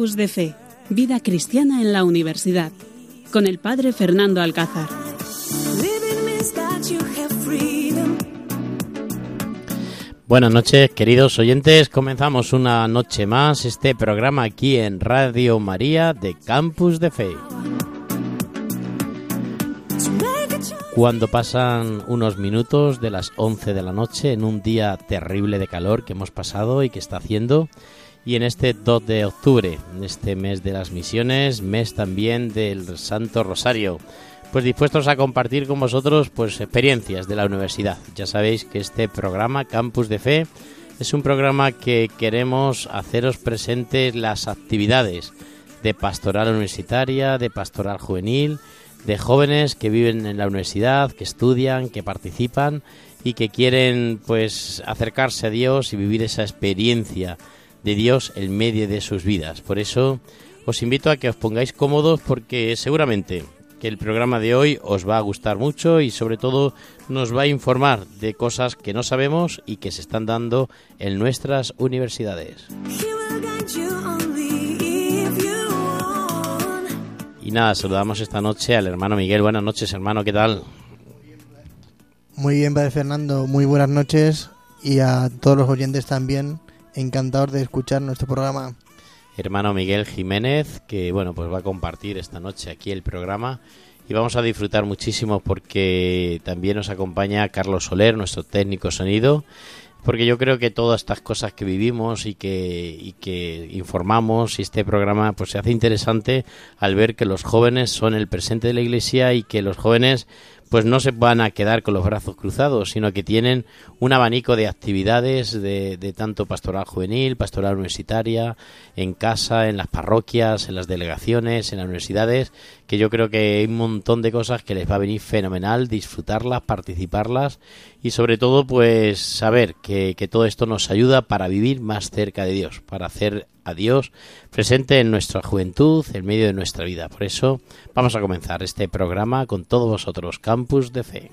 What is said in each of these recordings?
Campus de Fe, Vida Cristiana en la Universidad, con el Padre Fernando Alcázar. Buenas noches, queridos oyentes. Comenzamos una noche más este programa aquí en Radio María de Campus de Fe. Cuando pasan unos minutos de las 11 de la noche en un día terrible de calor que hemos pasado y que está haciendo, y en este 2 de octubre, en este mes de las misiones, mes también del Santo Rosario, pues dispuestos a compartir con vosotros pues experiencias de la universidad. Ya sabéis que este programa Campus de Fe es un programa que queremos haceros presentes las actividades de pastoral universitaria, de pastoral juvenil, de jóvenes que viven en la universidad, que estudian, que participan y que quieren pues acercarse a Dios y vivir esa experiencia de Dios en medio de sus vidas. Por eso os invito a que os pongáis cómodos porque seguramente que el programa de hoy os va a gustar mucho y sobre todo nos va a informar de cosas que no sabemos y que se están dando en nuestras universidades. Y nada, saludamos esta noche al hermano Miguel. Buenas noches, hermano, ¿qué tal? Muy bien, Padre Fernando, muy buenas noches y a todos los oyentes también. Encantador de escuchar nuestro programa. Hermano Miguel Jiménez, que bueno, pues va a compartir esta noche aquí el programa y vamos a disfrutar muchísimo porque también nos acompaña Carlos Soler, nuestro técnico sonido, porque yo creo que todas estas cosas que vivimos y que, y que informamos y este programa pues se hace interesante al ver que los jóvenes son el presente de la iglesia y que los jóvenes pues no se van a quedar con los brazos cruzados, sino que tienen un abanico de actividades de, de, tanto pastoral juvenil, pastoral universitaria, en casa, en las parroquias, en las delegaciones, en las universidades, que yo creo que hay un montón de cosas que les va a venir fenomenal disfrutarlas, participarlas y sobre todo pues saber que, que todo esto nos ayuda para vivir más cerca de Dios, para hacer a Dios presente en nuestra juventud, en medio de nuestra vida. Por eso vamos a comenzar este programa con todos vosotros, Campus de Fe.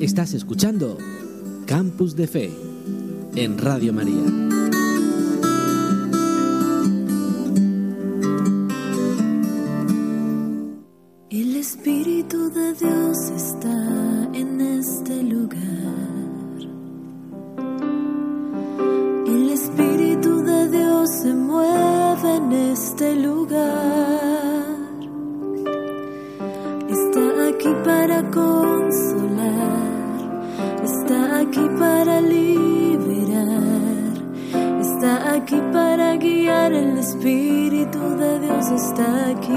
Estás escuchando Campus de Fe en Radio María. El Espíritu de Dios está Está aquí.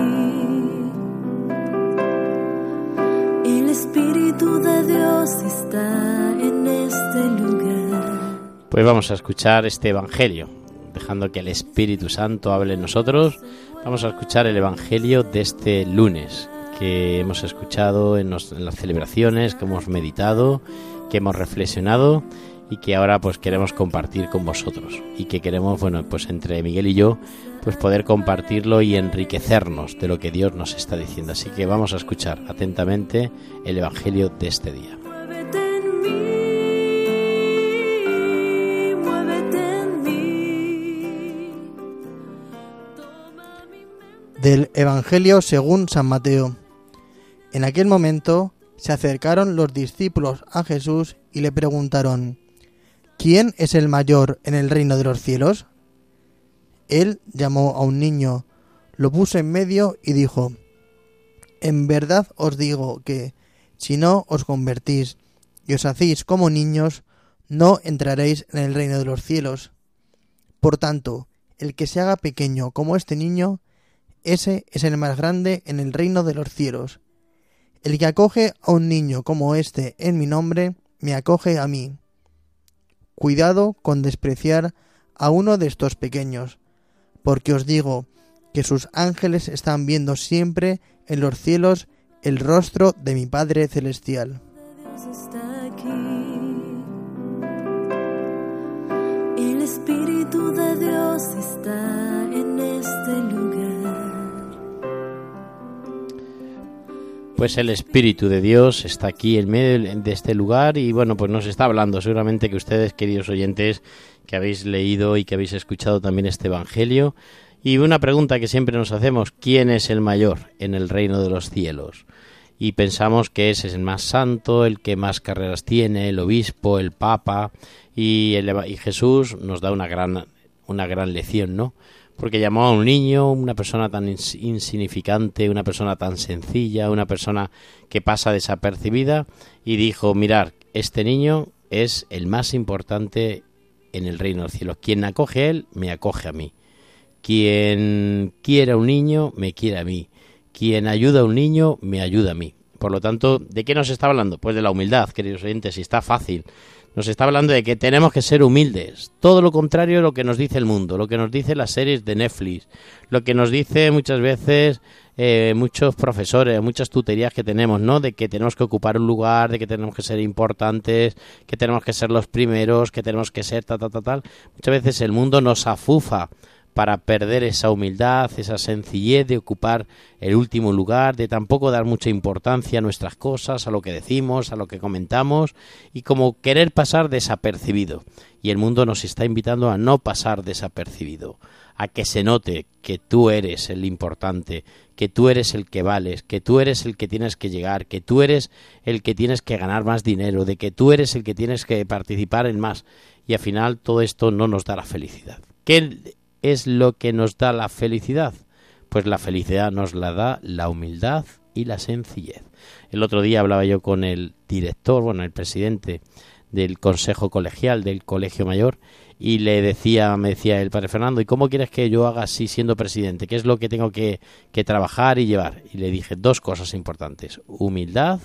El Espíritu de Dios está en este lugar. Pues vamos a escuchar este Evangelio, dejando que el Espíritu Santo hable en nosotros. Vamos a escuchar el Evangelio de este lunes que hemos escuchado en las celebraciones, que hemos meditado, que hemos reflexionado y que ahora pues queremos compartir con vosotros y que queremos, bueno, pues entre Miguel y yo, pues poder compartirlo y enriquecernos de lo que Dios nos está diciendo. Así que vamos a escuchar atentamente el Evangelio de este día. Del Evangelio según San Mateo. En aquel momento se acercaron los discípulos a Jesús y le preguntaron, ¿quién es el mayor en el reino de los cielos? Él llamó a un niño, lo puso en medio y dijo, En verdad os digo que, si no os convertís y os hacéis como niños, no entraréis en el reino de los cielos. Por tanto, el que se haga pequeño como este niño, ese es el más grande en el reino de los cielos. El que acoge a un niño como este en mi nombre, me acoge a mí. Cuidado con despreciar a uno de estos pequeños, porque os digo que sus ángeles están viendo siempre en los cielos el rostro de mi Padre Celestial. Dios está aquí. El Espíritu de Dios está en este lugar. Pues el Espíritu de Dios está aquí en medio de este lugar y bueno, pues nos está hablando. Seguramente que ustedes, queridos oyentes, que habéis leído y que habéis escuchado también este Evangelio. Y una pregunta que siempre nos hacemos, ¿quién es el mayor en el reino de los cielos? Y pensamos que ese es el más santo, el que más carreras tiene, el obispo, el papa, y, el, y Jesús nos da una gran, una gran lección, ¿no? Porque llamó a un niño, una persona tan ins- insignificante, una persona tan sencilla, una persona que pasa desapercibida, y dijo, mirar, este niño es el más importante en el reino de los cielos. Quien acoge a él, me acoge a mí. Quien quiere a un niño, me quiere a mí. Quien ayuda a un niño, me ayuda a mí. Por lo tanto, ¿de qué nos está hablando? Pues de la humildad, queridos oyentes, y está fácil. Nos está hablando de que tenemos que ser humildes. Todo lo contrario de lo que nos dice el mundo, lo que nos dice las series de Netflix, lo que nos dice muchas veces eh, muchos profesores, muchas tuterías que tenemos, ¿no? De que tenemos que ocupar un lugar, de que tenemos que ser importantes, que tenemos que ser los primeros, que tenemos que ser tal, tal, tal. Muchas veces el mundo nos afufa para perder esa humildad, esa sencillez de ocupar el último lugar, de tampoco dar mucha importancia a nuestras cosas, a lo que decimos, a lo que comentamos, y como querer pasar desapercibido. Y el mundo nos está invitando a no pasar desapercibido, a que se note que tú eres el importante, que tú eres el que vales, que tú eres el que tienes que llegar, que tú eres el que tienes que ganar más dinero, de que tú eres el que tienes que participar en más. Y al final todo esto no nos da la felicidad. ¿Qué es lo que nos da la felicidad? Pues la felicidad nos la da la humildad y la sencillez. El otro día hablaba yo con el director, bueno, el presidente del Consejo Colegial del Colegio Mayor y le decía, me decía el padre Fernando, ¿y cómo quieres que yo haga así siendo presidente? ¿Qué es lo que tengo que, que trabajar y llevar? Y le dije dos cosas importantes, humildad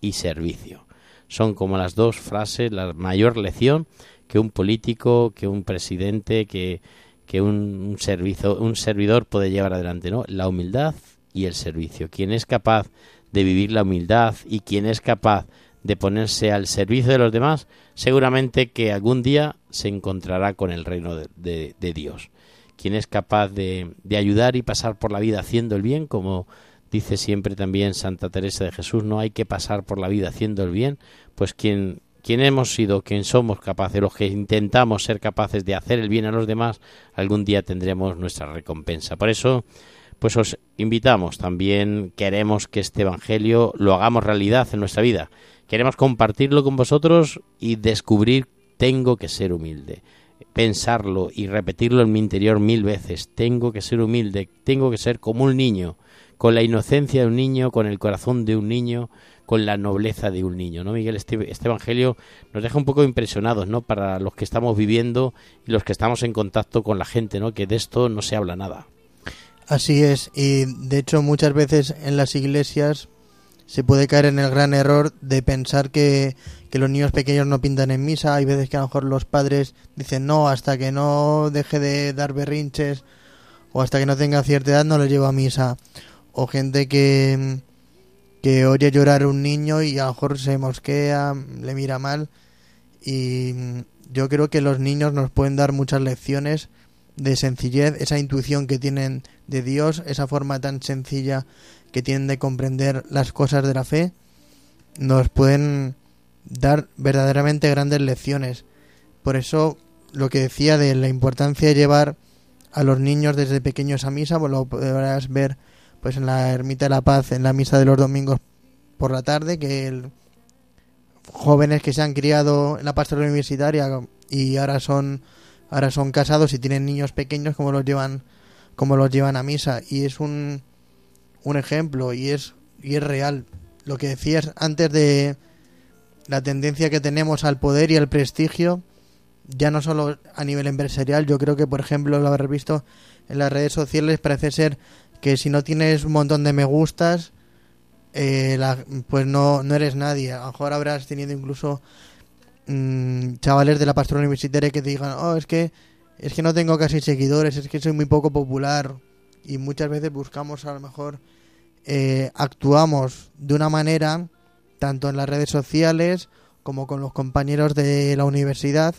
y servicio. Son como las dos frases, la mayor lección que un político, que un presidente, que, que un, servicio, un servidor puede llevar adelante, ¿no? La humildad y el servicio. Quien es capaz de vivir la humildad y quien es capaz de ponerse al servicio de los demás, seguramente que algún día se encontrará con el reino de, de, de Dios. Quien es capaz de, de, ayudar y pasar por la vida haciendo el bien, como dice siempre también Santa Teresa de Jesús, no hay que pasar por la vida haciendo el bien, pues quien, quien hemos sido, quien somos capaces, los que intentamos ser capaces de hacer el bien a los demás, algún día tendremos nuestra recompensa. Por eso, pues os invitamos, también queremos que este Evangelio lo hagamos realidad en nuestra vida. Queremos compartirlo con vosotros y descubrir tengo que ser humilde. Pensarlo y repetirlo en mi interior mil veces. Tengo que ser humilde, tengo que ser como un niño, con la inocencia de un niño, con el corazón de un niño, con la nobleza de un niño, ¿no, Miguel? Este, este Evangelio nos deja un poco impresionados, ¿no? Para los que estamos viviendo y los que estamos en contacto con la gente, ¿no? Que de esto no se habla nada. Así es, y de hecho muchas veces en las iglesias se puede caer en el gran error de pensar que, que, los niños pequeños no pintan en misa. Hay veces que a lo mejor los padres dicen no, hasta que no deje de dar berrinches o hasta que no tenga cierta edad no lo llevo a misa. O gente que, que oye llorar un niño y a lo mejor se mosquea, le mira mal. Y yo creo que los niños nos pueden dar muchas lecciones de sencillez, esa intuición que tienen de Dios, esa forma tan sencilla que tienen de comprender las cosas de la fe, nos pueden dar verdaderamente grandes lecciones. Por eso lo que decía de la importancia de llevar a los niños desde pequeños a misa, pues lo podrás ver pues en la Ermita de la Paz, en la misa de los domingos por la tarde, que el, jóvenes que se han criado en la pastoral universitaria y ahora son ahora son casados y tienen niños pequeños como los llevan como los llevan a misa. Y es un un ejemplo y es y es real. Lo que decías antes de la tendencia que tenemos al poder y al prestigio ya no solo a nivel empresarial yo creo que por ejemplo lo habrás visto en las redes sociales parece ser que si no tienes un montón de me gustas eh, pues no, no eres nadie. A lo mejor habrás tenido incluso mmm, chavales de la pastora universitaria que te digan oh es que es que no tengo casi seguidores es que soy muy poco popular y muchas veces buscamos a lo mejor eh, actuamos de una manera tanto en las redes sociales como con los compañeros de la universidad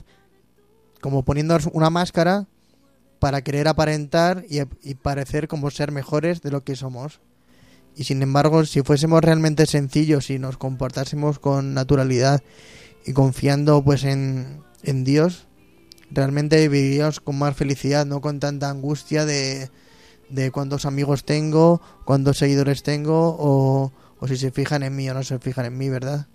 como poniéndonos una máscara para querer aparentar y, parecer como ser mejores de lo que somos. Y sin embargo, si fuésemos realmente sencillos y nos comportásemos con naturalidad y confiando pues en, en Dios, realmente viviríamos con más felicidad, no con tanta angustia de, de cuántos amigos tengo, cuántos seguidores tengo o, o si se fijan en mí o no se fijan en mí, ¿verdad?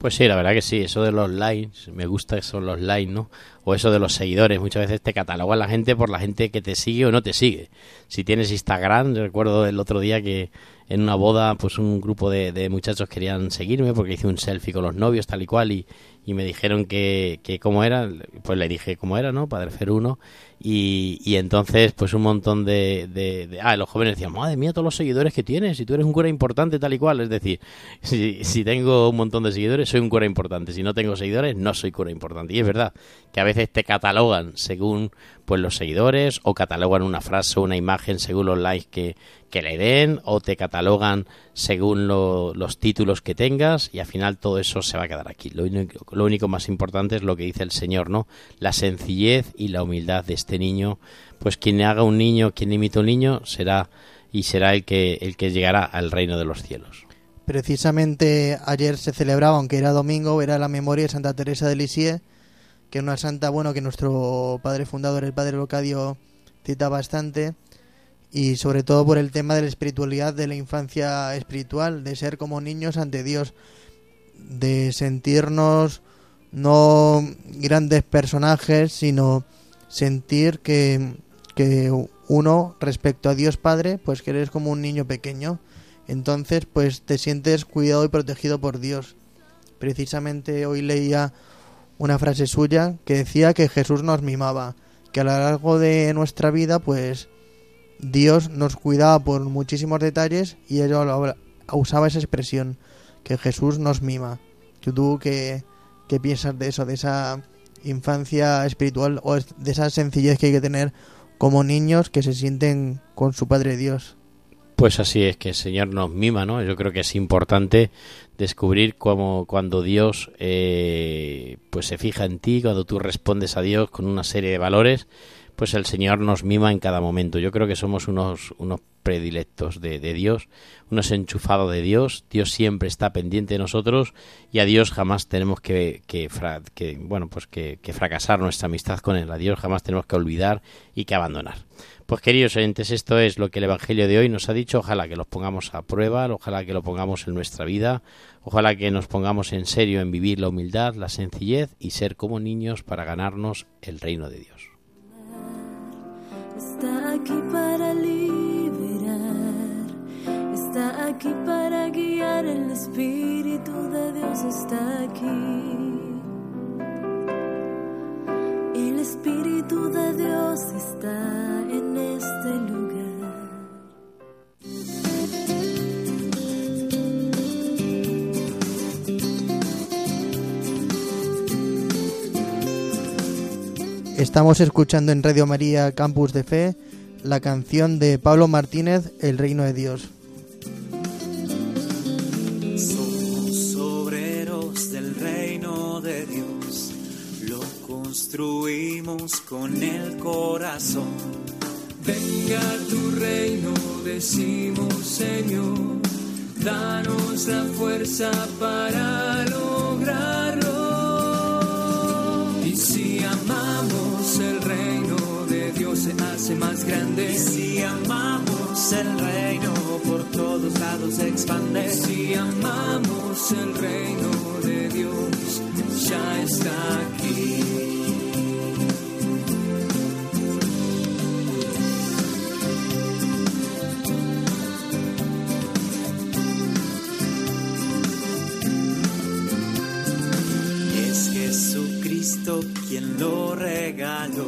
Pues sí, la verdad que sí, eso de los likes, me gusta eso los likes, ¿no? O eso de los seguidores, muchas veces te catalogan la gente por la gente que te sigue o no te sigue. Si tienes Instagram, recuerdo el otro día que en una boda, pues un grupo de, de muchachos querían seguirme porque hice un selfie con los novios, tal y cual, y, y me dijeron que, que cómo era, pues le dije cómo era, ¿no? Padre Fer 1, y, y entonces pues un montón de, de, Ah, los jóvenes decían, madre mía, todos los seguidores que tienes, si tú eres un cura importante, tal y cual, es decir, si, si tengo un montón de seguidores, soy un cura importante, si no tengo seguidores, no soy cura importante, y es verdad que a veces te catalogan según pues los seguidores o catalogan una frase o una imagen según los likes que, que le den o te catalogan según lo, los títulos que tengas y al final todo eso se va a quedar aquí. Lo único, lo único más importante es lo que dice el Señor, ¿no? La sencillez y la humildad de este niño. Pues quien haga un niño, quien imita un niño, será y será el que, el que llegará al reino de los cielos. Precisamente ayer se celebraba, aunque era domingo, era la memoria de Santa Teresa de Lisieux, que es una santa, bueno, que nuestro padre fundador, el padre Locadio, cita bastante, y sobre todo por el tema de la espiritualidad, de la infancia espiritual, de ser como niños ante Dios, de sentirnos no grandes personajes, sino sentir que, que uno respecto a Dios Padre, pues que eres como un niño pequeño. Entonces, pues te sientes cuidado y protegido por Dios. Precisamente hoy leía una frase suya que decía que Jesús nos mimaba, que a lo largo de nuestra vida, pues Dios nos cuidaba por muchísimos detalles y ella usaba esa expresión, que Jesús nos mima. ¿Tú qué, qué piensas de eso, de esa infancia espiritual o de esa sencillez que hay que tener como niños que se sienten con su Padre Dios? Pues así es que el Señor nos mima, ¿no? Yo creo que es importante descubrir cómo cuando Dios eh, pues se fija en ti, cuando tú respondes a Dios con una serie de valores, pues el Señor nos mima en cada momento. Yo creo que somos unos, unos predilectos de, de, Dios, unos enchufados de Dios. Dios siempre está pendiente de nosotros y a Dios jamás tenemos que, que, que bueno, pues que, que, fracasar nuestra amistad con Él. A Dios jamás tenemos que olvidar y que abandonar. Pues queridos oyentes, esto es lo que el Evangelio de hoy nos ha dicho. Ojalá que los pongamos a prueba, ojalá que lo pongamos en nuestra vida, ojalá que nos pongamos en serio en vivir la humildad, la sencillez y ser como niños para ganarnos el reino de Dios. Está aquí para liberar, está aquí para guiar, el Espíritu de Dios está aquí. El Espíritu de Dios está en este lugar. Estamos escuchando en Radio María Campus de Fe la canción de Pablo Martínez, El Reino de Dios. Somos obreros del reino de Dios, lo construimos con el corazón. Venga tu reino, decimos Señor, danos la fuerza para lograrlo. Y si amamos el reino de Dios se hace más grande. Y si amamos el reino, por todos lados se expande. Si amamos el reino de Dios, ya está aquí. Lo regaló.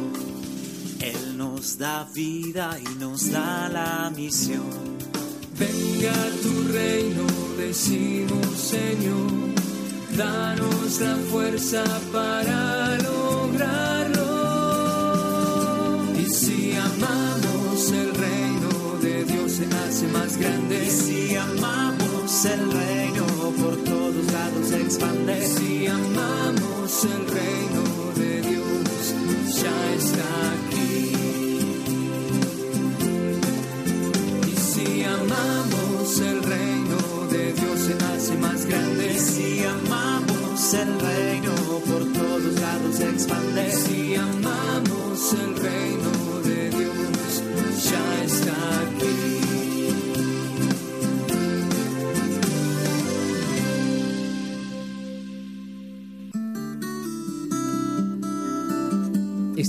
Él nos da vida y nos da la misión. Venga tu reino, decimos Señor, danos la fuerza para lograrlo. Y si amamos el reino de Dios se hace más grande. Y si amamos el reino, por todos lados se expande. Si amamos el reino ya está aquí. Y si amamos el reino de Dios se hace más grande. Y si amamos el reino por todos lados se expande. Y si amamos el reino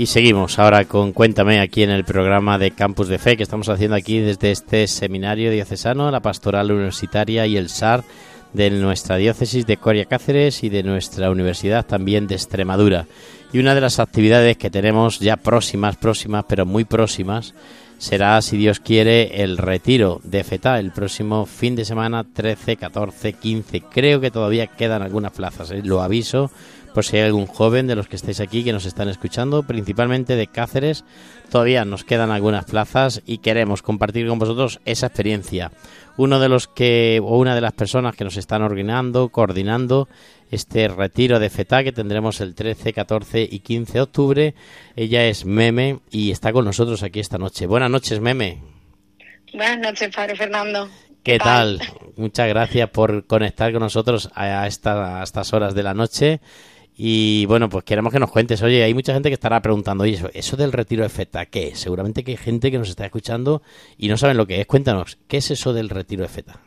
Y seguimos ahora con Cuéntame aquí en el programa de Campus de Fe que estamos haciendo aquí desde este seminario diocesano, la pastoral universitaria y el SAR de nuestra diócesis de Coria Cáceres y de nuestra universidad también de Extremadura. Y una de las actividades que tenemos ya próximas, próximas, pero muy próximas, será, si Dios quiere, el retiro de FETA el próximo fin de semana 13, 14, 15. Creo que todavía quedan algunas plazas, ¿eh? lo aviso por si hay algún joven de los que estáis aquí que nos están escuchando, principalmente de Cáceres, todavía nos quedan algunas plazas y queremos compartir con vosotros esa experiencia. Uno de los que, o una de las personas que nos están ordenando, coordinando este retiro de FETA que tendremos el 13, 14 y 15 de octubre, ella es Meme y está con nosotros aquí esta noche. Buenas noches, Meme. Buenas noches, Padre Fernando. ¿Qué, tal? Muchas gracias por conectar con nosotros a, a estas horas de la noche y bueno, pues queremos que nos cuentes. Oye, hay mucha gente que estará preguntando, oye, eso, del retiro de FETA, ¿qué es? Seguramente que hay gente que nos está escuchando y no saben lo que es. Cuéntanos, ¿qué es eso del retiro de FETA?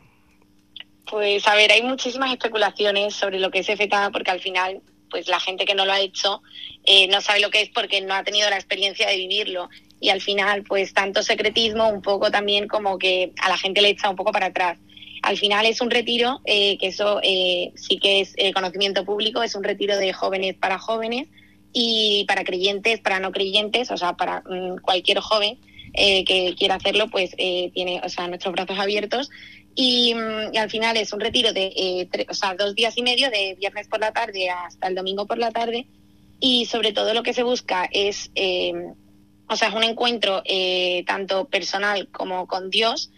Pues a ver, hay muchísimas especulaciones sobre lo que es FETA porque al final, pues la gente que no lo ha hecho eh, no sabe lo que es porque no ha tenido la experiencia de vivirlo. Y al final, pues tanto secretismo, un poco también como que a la gente le echa un poco para atrás. Al final es un retiro, eh, que eso eh, sí que es eh, conocimiento público, es un retiro de jóvenes para jóvenes y para creyentes, para no creyentes, o sea, para mm, cualquier joven que quiera hacerlo, pues tiene, o sea, nuestros brazos abiertos. Y, mm, al final es un retiro de o sea, dos días y medio, de viernes por la tarde hasta el domingo por la tarde. Y sobre todo lo que se busca es, o sea, es un encuentro tanto personal como con Dios.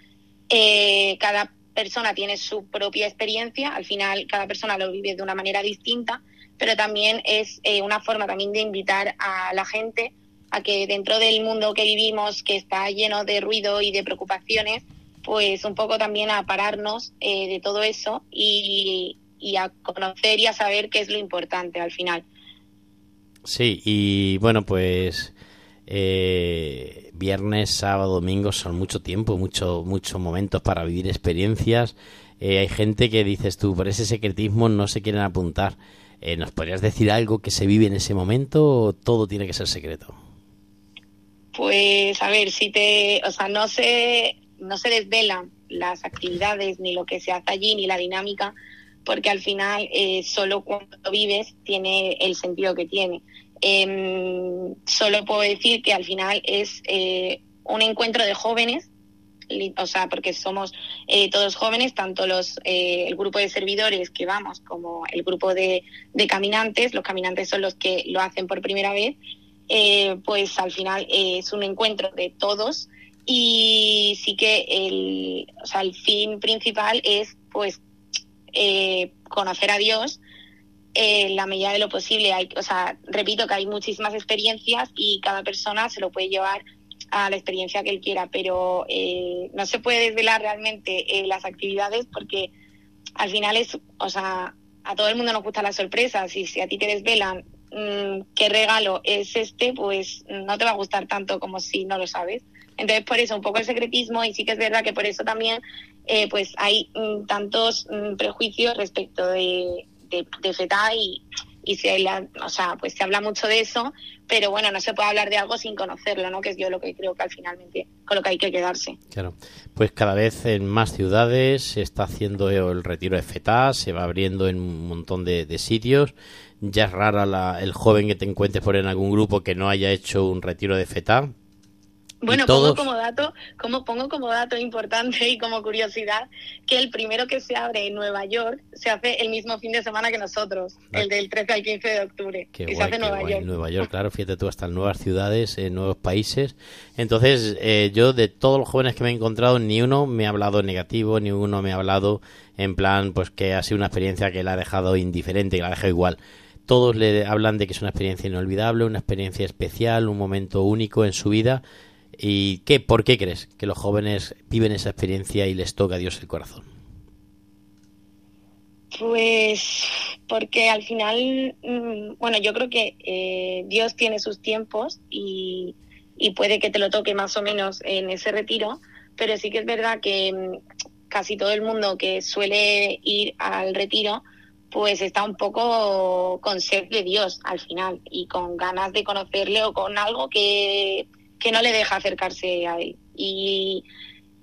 cada persona tiene su propia experiencia, al final cada persona lo vive de una manera distinta, pero también es eh, una forma también de invitar a la gente a que dentro del mundo que vivimos, que está lleno de ruido y de preocupaciones, pues un poco también a pararnos eh, de todo eso y, y a conocer y a saber qué es lo importante al final. Sí, y bueno, pues eh, viernes, sábado, domingo son mucho tiempo, mucho, muchos momentos para vivir experiencias. Eh, hay gente que dices tú, por ese secretismo no se quieren apuntar. Eh, ¿Nos podrías decir algo que se vive en ese momento o todo tiene que ser secreto? Pues a ver, si te, o sea, no se, no se desvelan las actividades ni lo que se hace allí ni la dinámica, porque al final eh, solo cuando vives tiene el sentido que tiene. Eh, solo puedo decir que al final es eh, un encuentro de jóvenes, o sea, porque somos eh, todos jóvenes, tanto los eh, el grupo de servidores que vamos como el grupo de, de, caminantes. Los caminantes son los que lo hacen por primera vez. pues al final es un encuentro de todos y sí que el, o sea, el fin principal es pues conocer a Dios en la medida de lo posible. Hay, o sea, repito que hay muchísimas experiencias y cada persona se lo puede llevar a la experiencia que él quiera, pero eh, no se puede desvelar realmente eh, las actividades porque al final es, o sea, a todo el mundo nos gustan las sorpresas y si a ti te desvelan mmm, qué regalo es este, pues no te va a gustar tanto como si no lo sabes. Entonces, por eso un poco el secretismo y sí que es verdad que por eso también eh, pues hay mmm, tantos mmm, prejuicios respecto de, de, de FETA y, y se, la, o sea, pues se habla mucho de eso, pero bueno, no se puede hablar de algo sin conocerlo, ¿no? Que es yo lo que creo que al finalmente con lo que hay que quedarse. Claro, pues cada vez en más ciudades se está haciendo el retiro de FETA, se va abriendo en un montón de, de sitios. Ya es rara la, el joven que te encuentres por en algún grupo que no haya hecho un retiro de FETA. Bueno, pongo como dato, como pongo como dato importante y como curiosidad que el primero que se abre en Nueva York se hace el mismo fin de semana que nosotros, ah. el del 13 al 15 de octubre. Qué se hace en Nueva York. Nueva York, claro, fíjate tú, hasta en nuevas ciudades, en nuevos países. Entonces, eh, yo de todos los jóvenes que me he encontrado, ni uno me ha hablado negativo, ni uno me ha hablado en plan, pues que ha sido una experiencia que la ha dejado indiferente, que la ha dejado igual todos le hablan de que es una experiencia inolvidable, una experiencia especial, un momento único en su vida ¿Y qué, por qué crees que los jóvenes viven esa experiencia y les toca a Dios el corazón? Pues porque al final, mm, bueno, yo creo que eh, Dios tiene sus tiempos y, puede que te lo toque más o menos en ese retiro, pero sí que es verdad que mm, casi todo el mundo que suele ir al retiro, pues está un poco con sed de Dios al final y con ganas de conocerle o con algo que que no le deja acercarse a él. Y,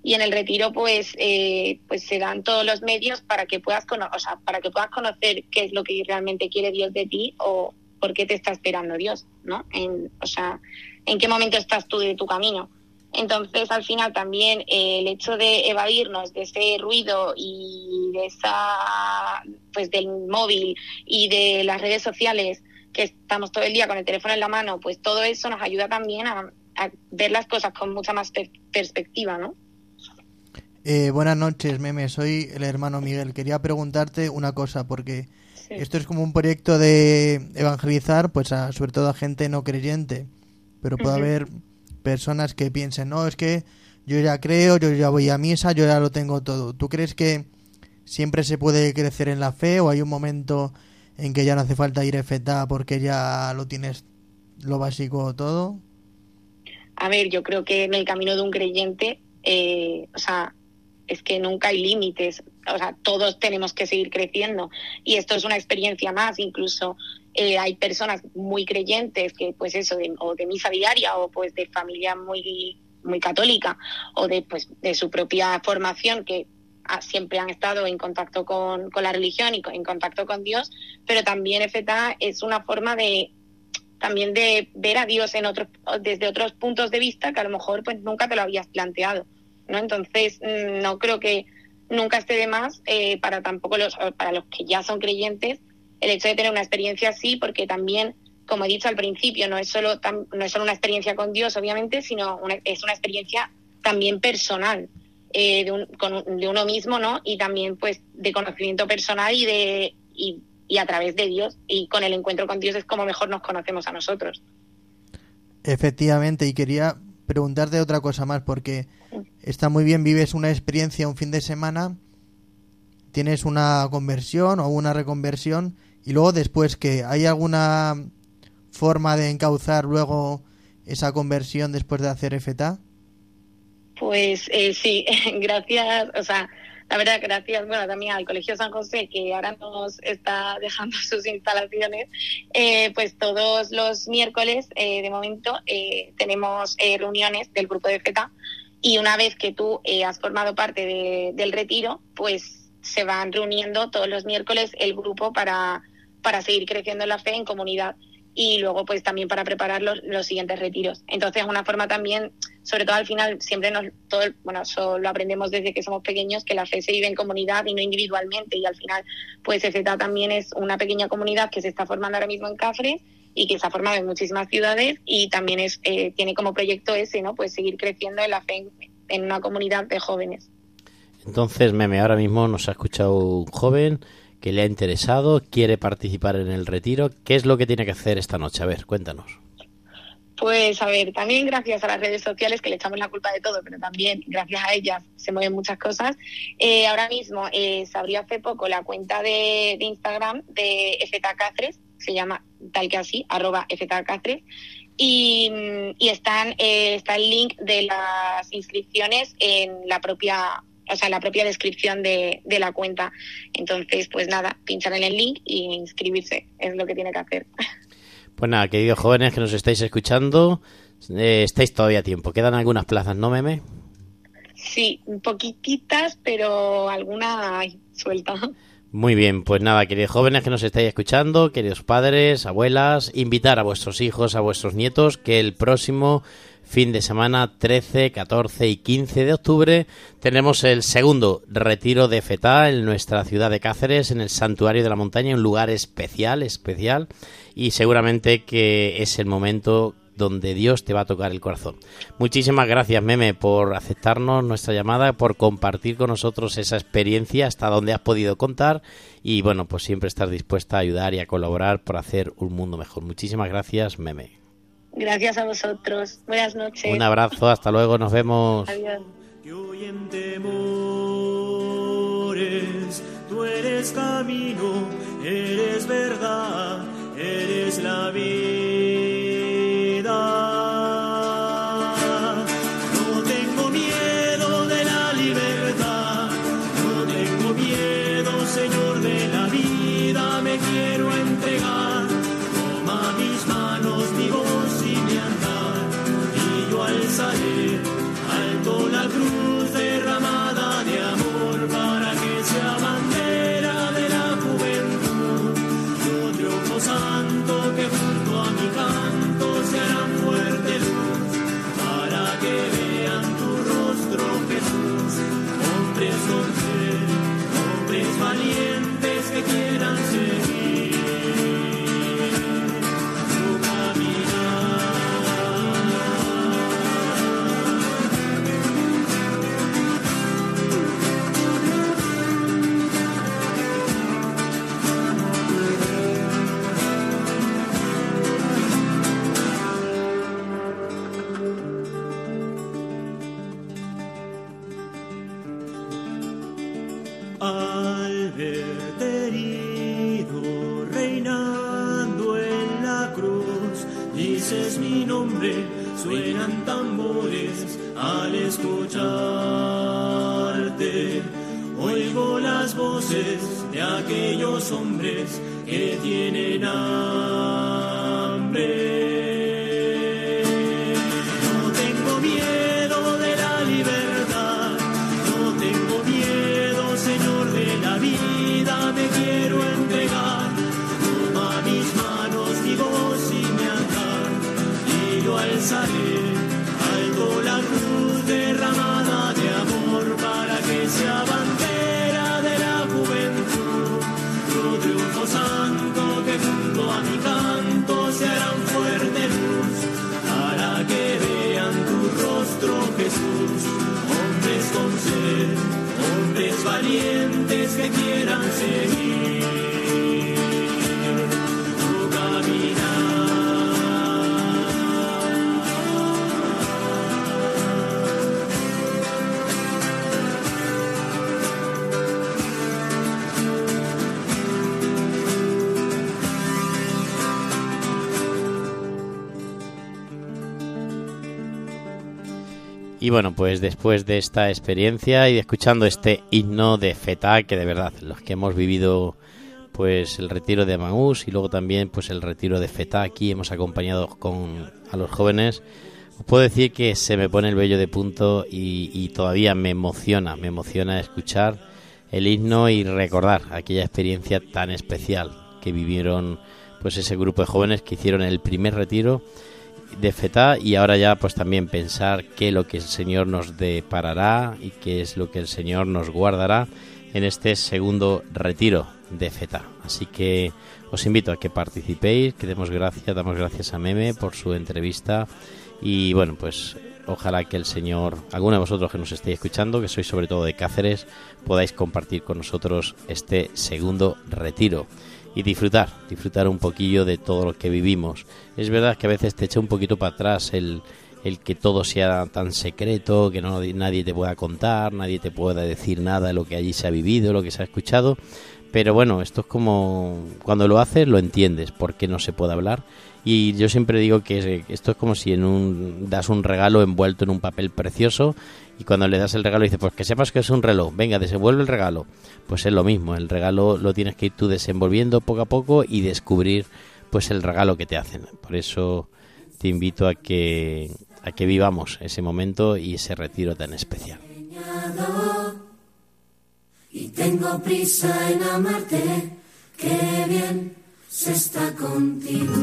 y en el retiro pues eh, pues se dan todos los medios para que puedas o sea, para que puedas conocer qué es lo que realmente quiere Dios de ti o por qué te está esperando Dios, ¿no? En, o sea, en qué momento estás tú de tu camino. Entonces, al final también eh, el hecho de evadirnos de ese ruido y de esa pues del móvil y de las redes sociales que estamos todo el día con el teléfono en la mano, pues todo eso nos ayuda también a, a ver las cosas con mucha más perspectiva, ¿no? Eh, buenas noches, Meme. Soy el hermano Miguel. Quería preguntarte una cosa, porque esto es como un proyecto de evangelizar, pues sobre todo a gente no creyente. Pero puede haber personas que piensen, no, es que yo ya creo, yo ya voy a misa, yo ya lo tengo todo. ¿Tú crees que siempre se puede crecer en la fe o hay un momento en que ya no hace falta ir a FETA porque ya lo tienes lo básico todo? A ver, yo creo que en el camino de un creyente, eh, o sea, es que nunca hay límites, o sea, todos tenemos que seguir creciendo. Y esto es una experiencia más, incluso eh, hay personas muy creyentes que pues eso, de, o de misa diaria o pues de familia muy, muy católica o de pues de su propia formación que siempre han estado en contacto con, con la religión y en contacto con Dios, pero también FTA es una forma de también de ver a Dios en otros, desde otros puntos de vista que a lo mejor pues nunca te lo habías planteado, ¿no? Entonces, mm, no creo que nunca esté de más eh, para tampoco los, para los que ya son creyentes el hecho de tener una experiencia así, porque también, como he dicho al principio, no es solo, no es solo una experiencia con Dios, obviamente, sino es una experiencia también personal. Eh, de, de uno mismo, ¿no? Y también, pues, de conocimiento personal y de, y y a través de Dios y con el encuentro con Dios es como mejor nos conocemos a nosotros. Efectivamente, y quería preguntarte otra cosa más porque está muy bien, vives una experiencia un fin de semana, tienes una conversión o una reconversión y luego después que hay alguna forma de encauzar luego esa conversión después de hacer FTA? Pues eh, sí, gracias, o sea, la verdad, gracias, bueno, también al Colegio San José, que ahora nos está dejando sus instalaciones, eh, pues todos los miércoles, eh, de momento, eh, tenemos reuniones del grupo de FETA y una vez que tú has formado parte del retiro, pues se van reuniendo todos los miércoles el grupo para, para seguir creciendo la fe en comunidad. Y luego pues también para preparar los, los siguientes retiros. Entonces, una forma también, sobre todo al final, siempre nos, todo, bueno, lo aprendemos desde que somos pequeños, que la fe se vive en comunidad y no individualmente y al final, pues EFETA también es una pequeña comunidad que se está formando ahora mismo en Cáceres y que se ha formado en muchísimas ciudades y también es eh, tiene como proyecto ese, ¿no? Pues seguir creciendo en la fe en, en una comunidad de jóvenes. Entonces, Meme, ahora mismo nos ha escuchado un joven que le ha interesado, quiere participar en el retiro. ¿Qué es lo que tiene que hacer esta noche? A ver, cuéntanos. Pues a ver, también gracias a las redes sociales que le echamos la culpa de todo, pero también gracias a ellas se mueven muchas cosas. Eh, ahora mismo eh, se abrió hace poco la cuenta de, Instagram de FTA Cáceres, se llama tal que así, arroba Cáceres, y, y están, eh, está el link de las inscripciones en la propia o sea, la propia descripción de, de, la cuenta. Entonces, pues nada, pinchar en el link y inscribirse, es lo que tiene que hacer. Pues nada, queridos jóvenes que nos estáis escuchando, eh, estáis todavía a tiempo. Quedan algunas plazas, ¿no, Meme? Sí, poquititas, pero alguna hay suelta. Muy bien, pues nada, queridos jóvenes que nos estáis escuchando, queridos padres, abuelas, invitar a vuestros hijos, a vuestros nietos, que el próximo fin de semana 13, 14 y 15 de octubre tenemos el segundo retiro de FETA en nuestra ciudad de Cáceres, en el Santuario de la Montaña, un lugar especial, especial, y seguramente que es el momento donde Dios te va a tocar el corazón. Muchísimas gracias, Meme, por aceptarnos nuestra llamada, por compartir con nosotros esa experiencia hasta donde has podido contar y bueno, pues siempre estar dispuesta a ayudar y a colaborar por hacer un mundo mejor. Muchísimas gracias, Meme. Gracias a vosotros. Buenas noches. Un abrazo, hasta luego, nos vemos. Adiós. tú eres camino, eres verdad, eres la vida. Hombres valientes que quieran seguir Y bueno, pues después de esta experiencia y escuchando este himno de Feta, que de verdad, los que hemos vivido pues el retiro de Maús y luego también pues el retiro de Feta, aquí hemos acompañado con a los jóvenes, os puedo decir que se me pone el vello de punto y, y todavía me emociona, me emociona escuchar el himno y recordar aquella experiencia tan especial que vivieron pues ese grupo de jóvenes que hicieron el primer retiro de FETA y ahora ya pues también pensar qué es lo que el Señor nos deparará y qué es lo que el Señor nos guardará en este segundo retiro de FETA. Así que os invito a que participéis, que demos gracias, damos gracias a Meme por su entrevista y bueno, pues ojalá que el Señor, alguno de vosotros que nos estéis escuchando, que sois sobre todo de Cáceres, podáis compartir con nosotros este segundo retiro y disfrutar, disfrutar un poquillo de todo lo que vivimos. Es verdad que a veces te echa un poquito para atrás el, el que todo sea tan secreto, que no nadie te pueda contar, nadie te pueda decir nada de lo que allí se ha vivido, lo que se ha escuchado. Pero bueno, esto es como cuando lo haces lo entiendes, porque no se puede hablar. Y yo siempre digo que esto es como si en un das un regalo envuelto en un papel precioso y cuando le das el regalo dices, pues que sepas que es un reloj, venga, desenvuelve el regalo. Pues es lo mismo, el regalo lo tienes que ir tú desenvolviendo poco a poco y descubrir pues el regalo que te hacen. Por eso te invito a que a que vivamos ese momento y ese retiro tan especial. y tengo prisa en amarte. Qué bien se está contigo.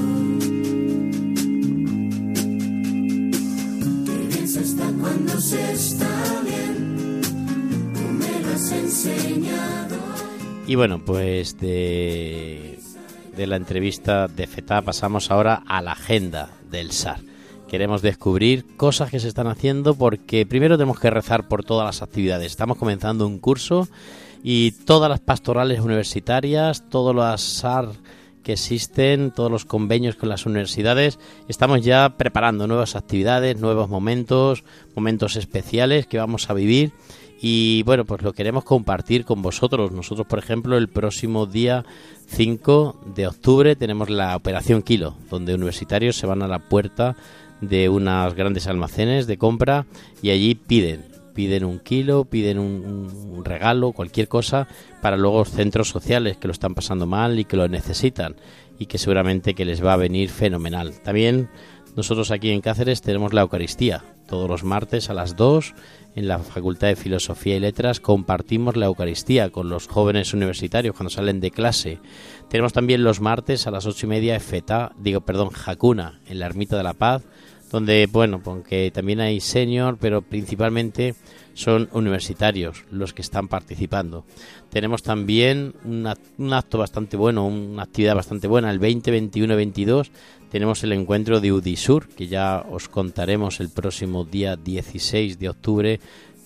Qué bien se está cuando se está bien. Tú me lo has enseñado. Y bueno, pues de, de la entrevista de FETA pasamos ahora a la agenda del SAR. Queremos descubrir cosas que se están haciendo porque primero tenemos que rezar por todas las actividades. Estamos comenzando un curso y todas las pastorales universitarias, todos los SAR que existen, todos los convenios con las universidades, estamos ya preparando nuevas actividades, nuevos momentos, momentos especiales que vamos a vivir y bueno, pues lo queremos compartir con vosotros. Nosotros, por ejemplo, el próximo día 5 de octubre tenemos la Operación Kilo, donde universitarios se van a la puerta de unos grandes almacenes de compra y allí piden, piden un kilo, piden un, regalo, cualquier cosa para luego centros sociales que lo están pasando mal y que lo necesitan y que seguramente que les va a venir fenomenal. También nosotros aquí en Cáceres tenemos la Eucaristía. Todos los martes a las 2 en la Facultad de Filosofía y Letras compartimos la Eucaristía con los jóvenes universitarios cuando salen de clase. Tenemos también los martes a las ocho y media FETA, digo, perdón, Jacuna, en la Ermita de la Paz, donde, bueno, aunque también hay senior, pero principalmente son universitarios los que están participando. Tenemos también un acto bastante bueno, una actividad bastante buena, el 20, 21 y 22 tenemos el encuentro de Udisur, que ya os contaremos el próximo día 16 de octubre.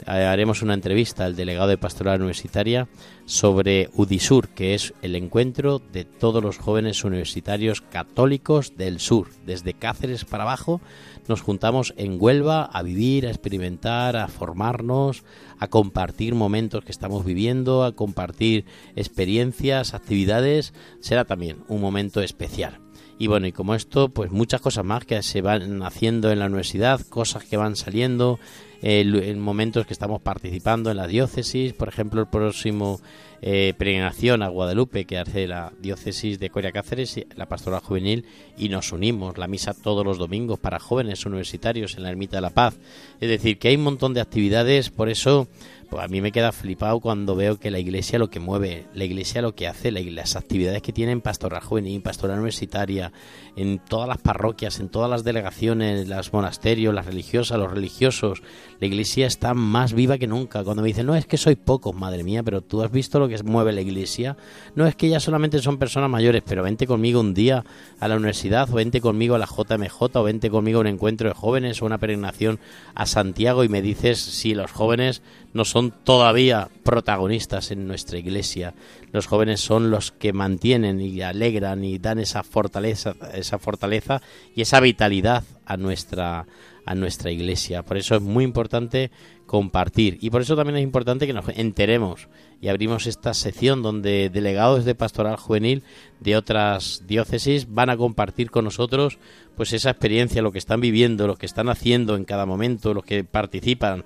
Eh, Haremos una entrevista al delegado de Pastoral Universitaria sobre Udisur, que es el encuentro de todos los jóvenes universitarios católicos del sur, desde Cáceres para abajo. Nos juntamos en Huelva a vivir, a experimentar, a formarnos, a compartir momentos que estamos viviendo, a compartir experiencias, actividades. Será también un momento especial. Y bueno, y como esto, pues muchas cosas más que se van haciendo en la universidad, cosas que van saliendo, en momentos que estamos participando en la diócesis, por ejemplo, el próximo eh, peregrinación a Guadalupe que hace la diócesis de Coria Cáceres, y la pastoral juvenil, y nos unimos, la misa todos los domingos para jóvenes universitarios en la Ermita de la Paz. Es decir, que hay un montón de actividades, por eso pues a mí me queda flipado cuando veo que la iglesia lo que mueve, la iglesia lo que hace, la- las actividades que tiene en pastoral juvenil, pastoral universitaria, en todas las parroquias, en todas las delegaciones, los monasterios, las religiosas, los religiosos, la iglesia está más viva que nunca. Cuando me dicen, no, es que soy pocos, madre mía, pero tú has visto lo que mueve la iglesia. No es que ya solamente son personas mayores, pero vente conmigo un día a la universidad, o vente conmigo a la JMJ, o vente conmigo a un encuentro de jóvenes, o una peregrinación a Santiago, y me dices si los jóvenes no son todavía protagonistas en nuestra iglesia. Los jóvenes son los que mantienen y alegran y dan esa fortaleza, esa fortaleza y esa vitalidad a nuestra a nuestra iglesia. Por eso es muy importante compartir y por eso también es importante que nos enteremos y abrimos esta sección donde delegados de pastoral juvenil de otras diócesis van a compartir con nosotros pues esa experiencia, lo que están viviendo, lo que están haciendo en cada momento, los que participan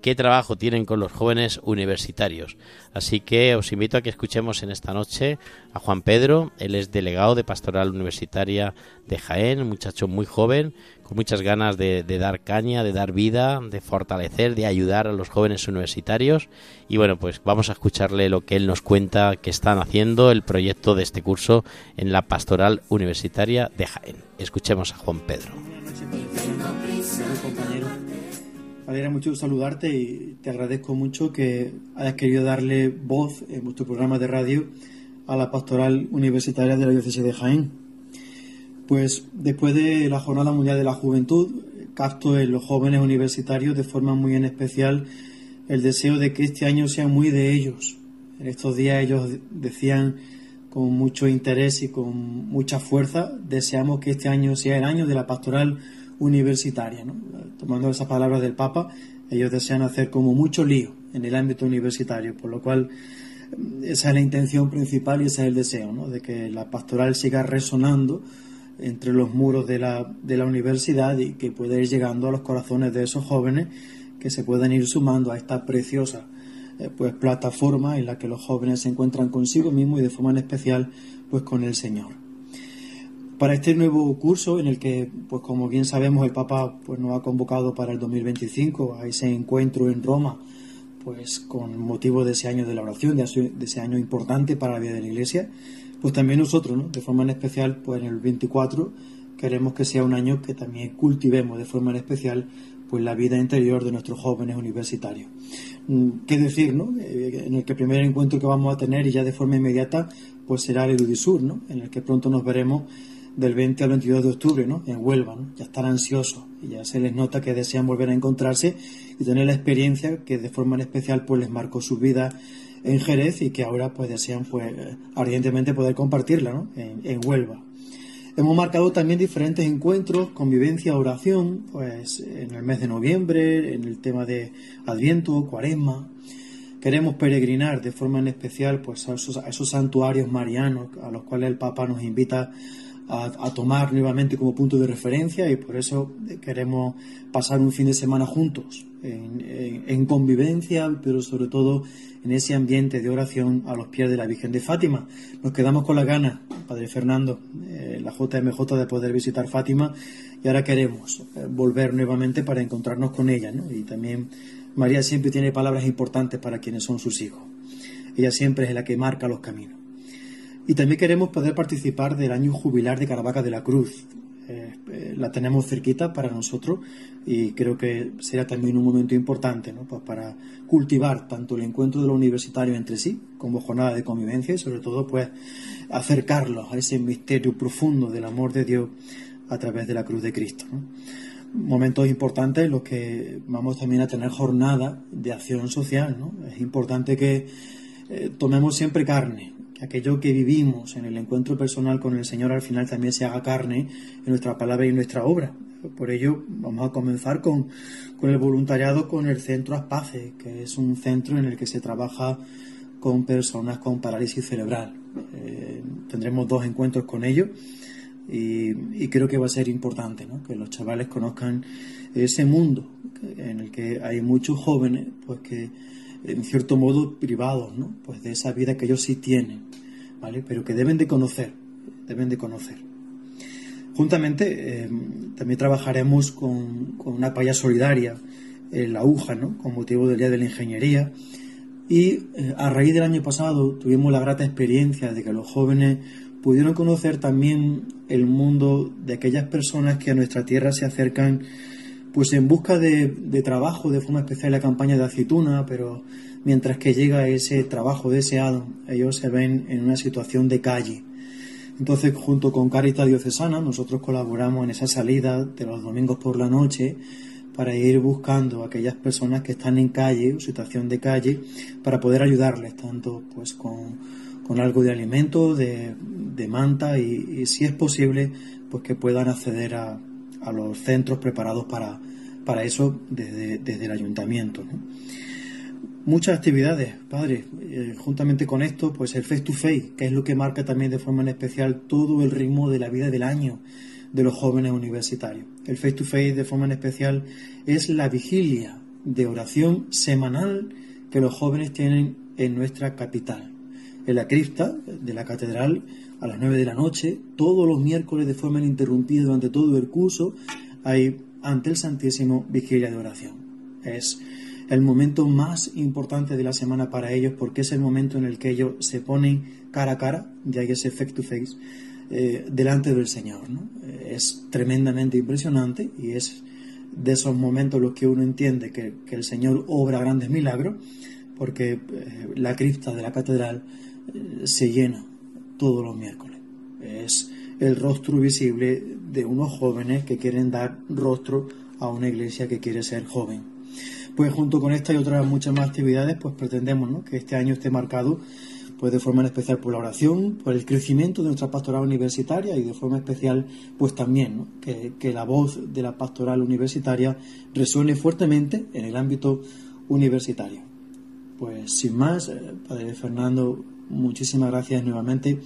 qué trabajo tienen con los jóvenes universitarios. Así que os invito a que escuchemos en esta noche a Juan Pedro, él es delegado de Pastoral Universitaria de Jaén, un muchacho muy joven, con muchas ganas de, de dar caña, de dar vida, de fortalecer, de ayudar a los jóvenes universitarios. Y bueno, pues vamos a escucharle lo que él nos cuenta que están haciendo el proyecto de este curso en la Pastoral Universitaria de Jaén. Escuchemos a Juan Pedro. compañero. Alegra mucho saludarte y te agradezco mucho que hayas querido darle voz en vuestro programa de radio a la pastoral universitaria de la diócesis de Jaén. Pues después de la Jornada Mundial de la Juventud, capto en los jóvenes universitarios de forma muy en especial el deseo de que este año sea muy de ellos. En estos días ellos decían con mucho interés y con mucha fuerza, deseamos que este año sea el año de la pastoral universitaria. ¿no? Tomando esas palabras del Papa, ellos desean hacer como mucho lío en el ámbito universitario, por lo cual esa es la intención principal y ese es el deseo, ¿no? de que la pastoral siga resonando entre los muros de la, de la universidad y que pueda ir llegando a los corazones de esos jóvenes que se puedan ir sumando a esta preciosa eh, pues plataforma en la que los jóvenes se encuentran consigo mismos y de forma en especial pues con el Señor. Para este nuevo curso en el que pues como bien sabemos el Papa pues nos ha convocado para el 2025 a ese encuentro en Roma pues con motivo de ese año de la oración, de ese, año importante para la vida de la Iglesia, pues también nosotros, ¿no? de forma en especial, pues en el 24 queremos que sea un año que también cultivemos de forma en especial pues la vida interior de nuestros jóvenes universitarios. Mm, ¿Qué decir, no? Eh, en el que primer encuentro que vamos a tener y ya de forma inmediata pues será el Erudisur, ¿no? En el que pronto nos veremos del 20 al 22 de octubre, ¿no? En Huelva, ¿no? Ya están ansiosos y ya se les nota que desean volver a encontrarse y tener la experiencia que de forma en especial pues les marcó su vida en Jerez y que ahora pues desean pues ardientemente poder compartirla, ¿no? En, Huelva. Hemos marcado también diferentes encuentros, convivencia, oración, pues en el mes de noviembre, en el tema de Adviento, Cuaresma. Queremos peregrinar de forma en especial pues a esos, esos santuarios marianos a los cuales el Papa nos invita a, tomar nuevamente como punto de referencia y por eso queremos pasar un fin de semana juntos, en, en, en, convivencia, pero sobre todo en ese ambiente de oración a los pies de la Virgen de Fátima. Nos quedamos con la gana, Padre Fernando, eh, la JMJ, de poder visitar Fátima y ahora queremos eh, volver nuevamente para encontrarnos con ella. Y también María siempre tiene palabras importantes para quienes son sus hijos. Ella siempre es la que marca los caminos. Y también queremos poder participar del año jubilar de Caravaca de la Cruz. Eh, eh, la tenemos cerquita para nosotros y creo que será también un momento importante ¿no? pues para cultivar tanto el encuentro de los universitarios entre sí como jornada de convivencia y sobre todo pues acercarlos a ese misterio profundo del amor de Dios a través de la cruz de Cristo. Momentos importantes en los que vamos también a tener jornada de acción social. ¿no? Es importante que eh, tomemos siempre carne, aquello que vivimos en el encuentro personal con el Señor al final también se haga carne en nuestra palabra y en nuestra obra. Por ello, vamos a comenzar con, con el voluntariado con el Centro Aspace, que es un centro en el que se trabaja con personas con parálisis cerebral. Eh, tendremos dos encuentros con ellos y, creo que va a ser importante ¿no? que los chavales conozcan ese mundo en el que hay muchos jóvenes pues que en cierto modo privados ¿no? pues de esa vida que ellos sí tienen ¿vale? pero que deben de conocer deben de conocer juntamente eh, también trabajaremos con, con, una paya solidaria en la UJA ¿no? con motivo del Día de la Ingeniería y eh, a raíz del año pasado tuvimos la grata experiencia de que los jóvenes pudieron conocer también el mundo de aquellas personas que a nuestra tierra se acercan pues en busca de, trabajo, de forma especial la campaña de aceituna, pero mientras que llega ese trabajo deseado, ellos se ven en una situación de calle. Entonces, junto con Caritas Diocesana, nosotros colaboramos en esa salida de los domingos por la noche para ir buscando a aquellas personas que están en calle o situación de calle para poder ayudarles, tanto pues con, con algo de alimento, de, de manta y, y, si es posible, pues que puedan acceder a, a los centros preparados para, para eso desde, desde el ayuntamiento. Muchas actividades, padre. Eh, juntamente con esto, pues el face to face, que es lo que marca también de forma en especial todo el ritmo de la vida del año de los jóvenes universitarios. El face to face de forma en especial es la vigilia de oración semanal que los jóvenes tienen en nuestra capital. En la cripta de la catedral a las 9 de la noche, todos los miércoles de forma ininterrumpida durante todo el curso, hay ante el Santísimo vigilia de oración. Es el momento más importante de la semana para ellos porque es el momento en el que ellos se ponen cara a cara, ya hay ese face to face, eh, delante del Señor. Es tremendamente impresionante y es de esos momentos los que uno entiende que, que el Señor obra grandes milagros porque eh, la cripta de la catedral eh, se llena todos los miércoles. Es el rostro visible de unos jóvenes que quieren dar rostro a una iglesia que quiere ser joven. Pues junto con esta y otras muchas más actividades, pues pretendemos ¿no? que este año esté marcado pues de forma especial por la oración, por el crecimiento de nuestra pastoral universitaria y de forma especial pues también ¿no? que, que la voz de la pastoral universitaria resuene fuertemente en el ámbito universitario. Pues sin más, eh, Padre Fernando, muchísimas gracias nuevamente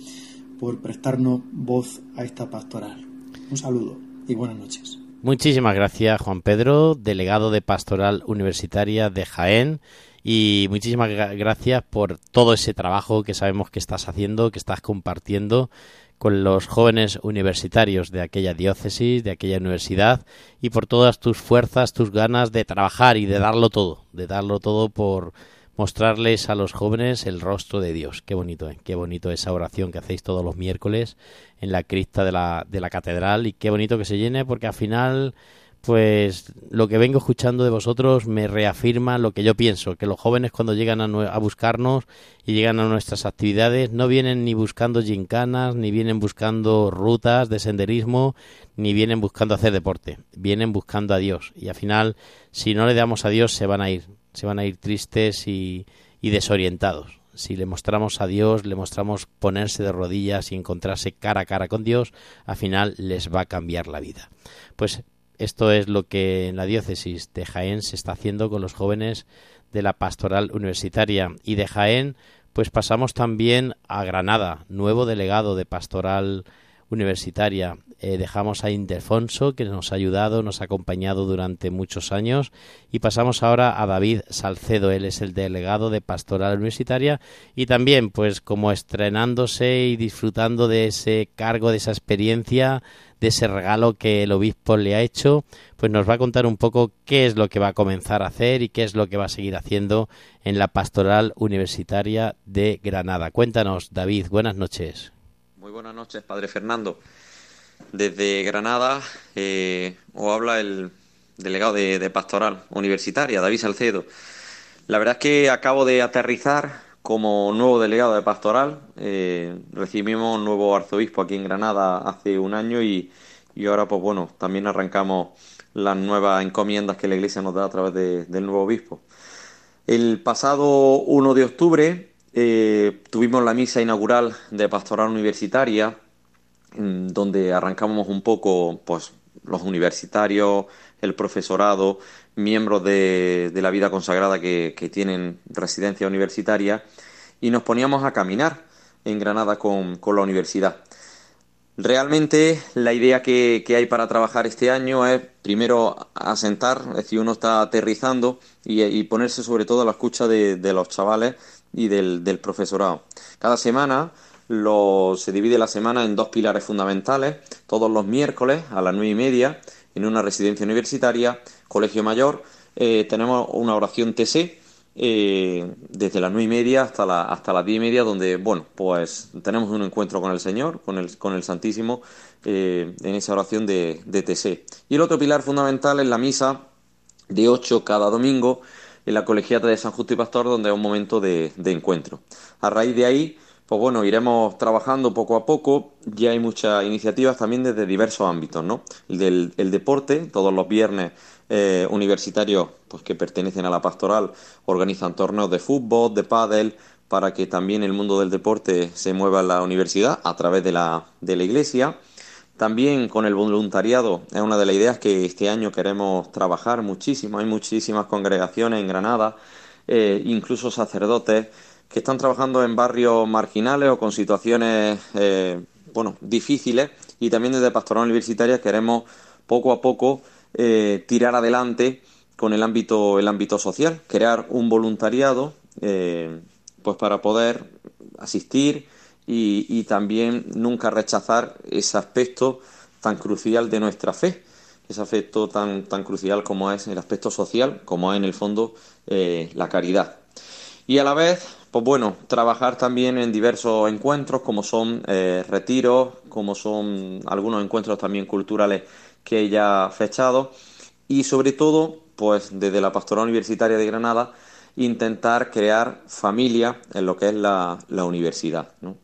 por prestarnos voz a esta pastoral. Un saludo y buenas noches. Muchísimas gracias, Juan Pedro, delegado de Pastoral Universitaria de Jaén. Y muchísimas gracias por todo ese trabajo que sabemos que estás haciendo, que estás compartiendo con los jóvenes universitarios de aquella diócesis, de aquella universidad, y por todas tus fuerzas, tus ganas de trabajar y de darlo todo, de darlo todo por mostrarles a los jóvenes el rostro de Dios. Qué bonito, ¿eh? qué bonito esa oración que hacéis todos los miércoles en la cripta de la, de la catedral y qué bonito que se llene porque al final pues lo que vengo escuchando de vosotros me reafirma lo que yo pienso, que los jóvenes cuando llegan a, a, buscarnos y llegan a nuestras actividades no vienen ni buscando gincanas, ni vienen buscando rutas de senderismo, ni vienen buscando hacer deporte, vienen buscando a Dios. Y al final, si no le damos a Dios, se van a ir, se van a ir tristes y, y desorientados. Si le mostramos a Dios, le mostramos ponerse de rodillas y encontrarse cara a cara con Dios, al final les va a cambiar la vida. Pues esto es lo que en la diócesis de Jaén se está haciendo con los jóvenes de la pastoral universitaria. Y de Jaén, pues pasamos también a Granada, nuevo delegado de pastoral universitaria. Eh, dejamos a Interfonso, que nos ha ayudado, nos ha acompañado durante muchos años, y pasamos ahora a David Salcedo. Él es el delegado de Pastoral Universitaria y también, pues, como estrenándose y disfrutando de ese cargo, de esa experiencia, de ese regalo que el obispo le ha hecho, pues nos va a contar un poco qué es lo que va a comenzar a hacer y qué es lo que va a seguir haciendo en la Pastoral Universitaria de Granada. Cuéntanos, David, buenas noches. Muy buenas noches, Padre Fernando. Desde Granada eh, os habla el delegado de, Pastoral Universitaria, David Salcedo. La verdad es que acabo de aterrizar como nuevo delegado de Pastoral. Eh, recibimos un nuevo arzobispo aquí en Granada hace un año y, y, ahora, pues bueno, también arrancamos las nuevas encomiendas que la Iglesia nos da a través de, del nuevo obispo. El pasado 1 de octubre eh, tuvimos la misa inaugural de Pastoral Universitaria, donde arrancamos un poco pues, los universitarios, el profesorado, miembros de, de la vida consagrada que, tienen residencia universitaria, y nos poníamos a caminar en Granada con, con la universidad. Realmente la idea que, que, hay para trabajar este año es primero asentar, es decir, uno está aterrizando y, ponerse sobre todo a la escucha de los chavales y del, del profesorado. Cada semana lo, se divide la semana en dos pilares fundamentales. Todos los miércoles a las nueve y media, en una residencia universitaria, colegio mayor, eh, tenemos una oración TC. Eh, desde las nueve y media hasta, la, hasta las diez y media, donde, bueno, pues tenemos un encuentro con el Señor, con el, con el Santísimo, eh, en esa oración de, de TC. Y el otro pilar fundamental es la misa de 8 cada domingo, en la colegiata de San Justo y Pastor, donde es un momento de, encuentro. A raíz de ahí, pues bueno, iremos trabajando poco a poco. Ya hay muchas iniciativas también desde diversos ámbitos, ¿no? El del el deporte, todos los viernes eh, universitarios pues que pertenecen a la pastoral organizan torneos de fútbol, de pádel, para que también el mundo del deporte se mueva en la universidad a través de la, de la iglesia. También con el voluntariado es una de las ideas que este año queremos trabajar muchísimo. Hay muchísimas congregaciones en Granada, eh, incluso sacerdotes, que están trabajando en barrios marginales o con situaciones eh, bueno, difíciles. Y también desde Pastoral Universitaria queremos poco a poco eh, tirar adelante con el ámbito, el ámbito social, crear un voluntariado eh, pues para poder asistir y, también nunca rechazar ese aspecto tan crucial de nuestra fe, ese aspecto tan, tan crucial como es el aspecto social, como es en el fondo eh, la caridad. Y a la vez, pues bueno, trabajar también en diversos encuentros, como son eh, retiros, como son algunos encuentros también culturales que ya fechado y sobre todo, pues desde la Pastoral Universitaria de Granada, intentar crear familia en lo que es la, la universidad. ¿no?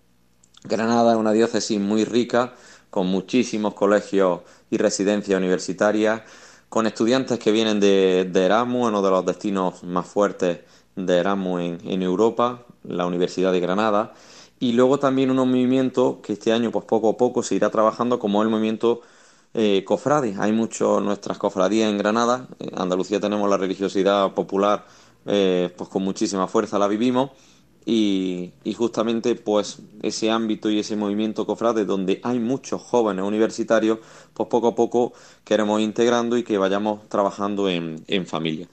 Granada es una diócesis muy rica, con muchísimos colegios y residencias universitarias, con estudiantes que vienen de, Erasmus, uno de los destinos más fuertes de Erasmus en, Europa, la Universidad de Granada, y luego también unos movimientos que este año, pues poco a poco, se irá trabajando, como el movimiento eh, cofrades. Hay muchas nuestras cofradías en Granada. En Andalucía tenemos la religiosidad popular eh, pues con muchísima fuerza, la vivimos. Y, y, justamente pues ese ámbito y ese movimiento cofrade donde hay muchos jóvenes universitarios, pues poco a poco queremos integrando y que vayamos trabajando en, en familia.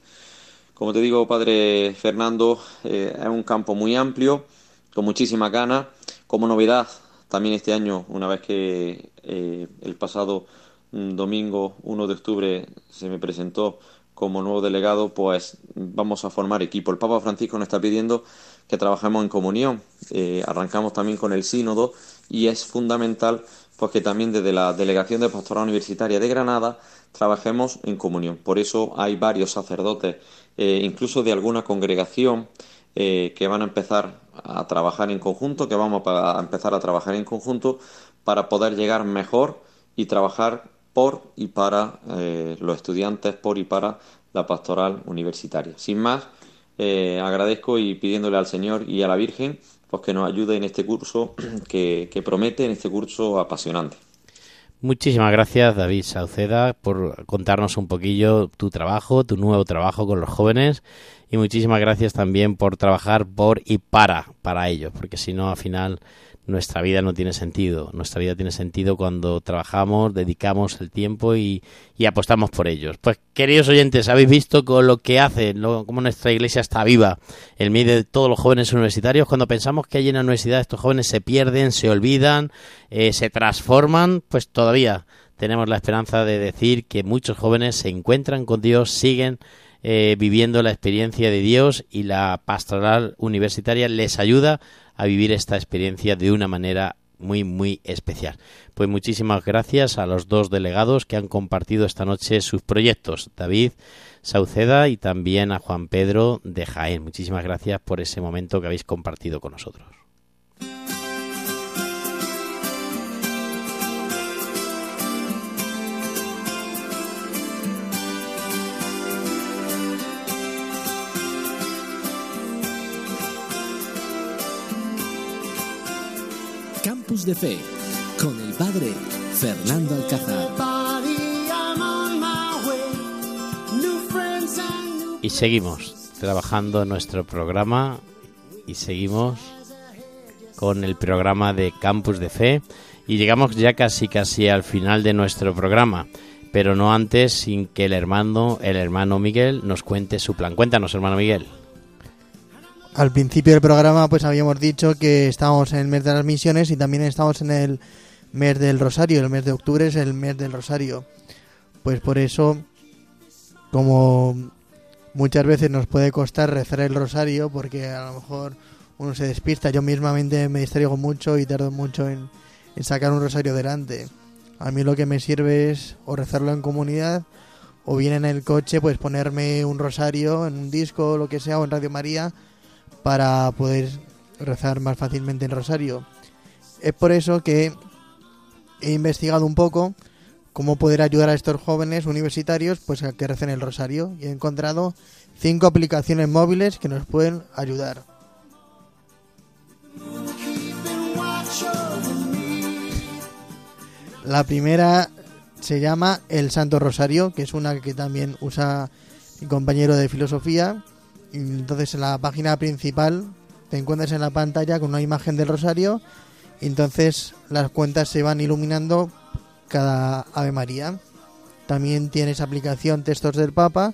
Como te digo, padre Fernando, eh, es un campo muy amplio, con muchísimas ganas. Como novedad también este año, una vez que eh, el pasado mm, domingo 1 de octubre se me presentó como nuevo delegado, pues vamos a formar equipo. El Papa Francisco nos está pidiendo que trabajemos en comunión. Eh, arrancamos también con el sínodo y es fundamental pues que también desde la Delegación de Pastoral Universitaria de Granada trabajemos en comunión. Por eso hay varios sacerdotes, eh, incluso de alguna congregación, eh, que van a empezar a trabajar en conjunto, que vamos a empezar a trabajar en conjunto para poder llegar mejor y trabajar por y para los estudiantes, por y para la pastoral universitaria. Sin más, agradezco y pidiéndole al Señor y a la Virgen pues que nos ayude en este curso que, que promete, en este curso apasionante. Muchísimas gracias David Sauceda por contarnos un poquillo tu trabajo, tu nuevo trabajo con los jóvenes y muchísimas gracias también por trabajar por y para para ellos, porque si no al final nuestra vida no tiene sentido. Nuestra vida tiene sentido cuando trabajamos, dedicamos el tiempo y, apostamos por ellos. Pues, queridos oyentes, habéis visto con lo que hacen, cómo nuestra iglesia está viva en medio de todos los jóvenes universitarios. Cuando pensamos que allí en la universidad estos jóvenes se pierden, se olvidan, eh, se transforman, pues todavía tenemos la esperanza de decir que muchos jóvenes se encuentran con Dios, siguen eh, viviendo la experiencia de Dios y la pastoral universitaria les ayuda a vivir esta experiencia de una manera muy, muy especial. Pues muchísimas gracias a los dos delegados que han compartido esta noche sus proyectos, David Sauceda y también a Juan Pedro de Jaén. Muchísimas gracias por ese momento que habéis compartido con nosotros. De Fe con el Padre Fernando Alcázar. Y seguimos trabajando nuestro programa y seguimos con el programa de Campus de Fe y llegamos ya casi casi al final de nuestro programa, pero no antes sin que el hermano, el hermano Miguel nos cuente su plan. Cuéntanos, hermano Miguel. Al principio del programa pues habíamos dicho que estábamos en el mes de las misiones y también estamos en el mes del Rosario. El mes de octubre es el mes del Rosario. Pues por eso, como muchas veces nos puede costar rezar el Rosario, porque a lo mejor uno se despista. Yo mismamente me distraigo mucho y tardo mucho en, sacar un Rosario delante. A mí lo que me sirve es o rezarlo en comunidad o bien en el coche pues ponerme un rosario en un disco o lo que sea o en Radio María para poder rezar más fácilmente el rosario. Es por eso que he investigado un poco cómo poder ayudar a estos jóvenes universitarios pues a que recen el rosario y he encontrado cinco aplicaciones móviles que nos pueden ayudar. La primera se llama El Santo Rosario, que es una que también usa mi compañero de filosofía entonces en la página principal te encuentras en la pantalla con una imagen del rosario entonces las cuentas se van iluminando cada Ave María. También tienes aplicación Textos del Papa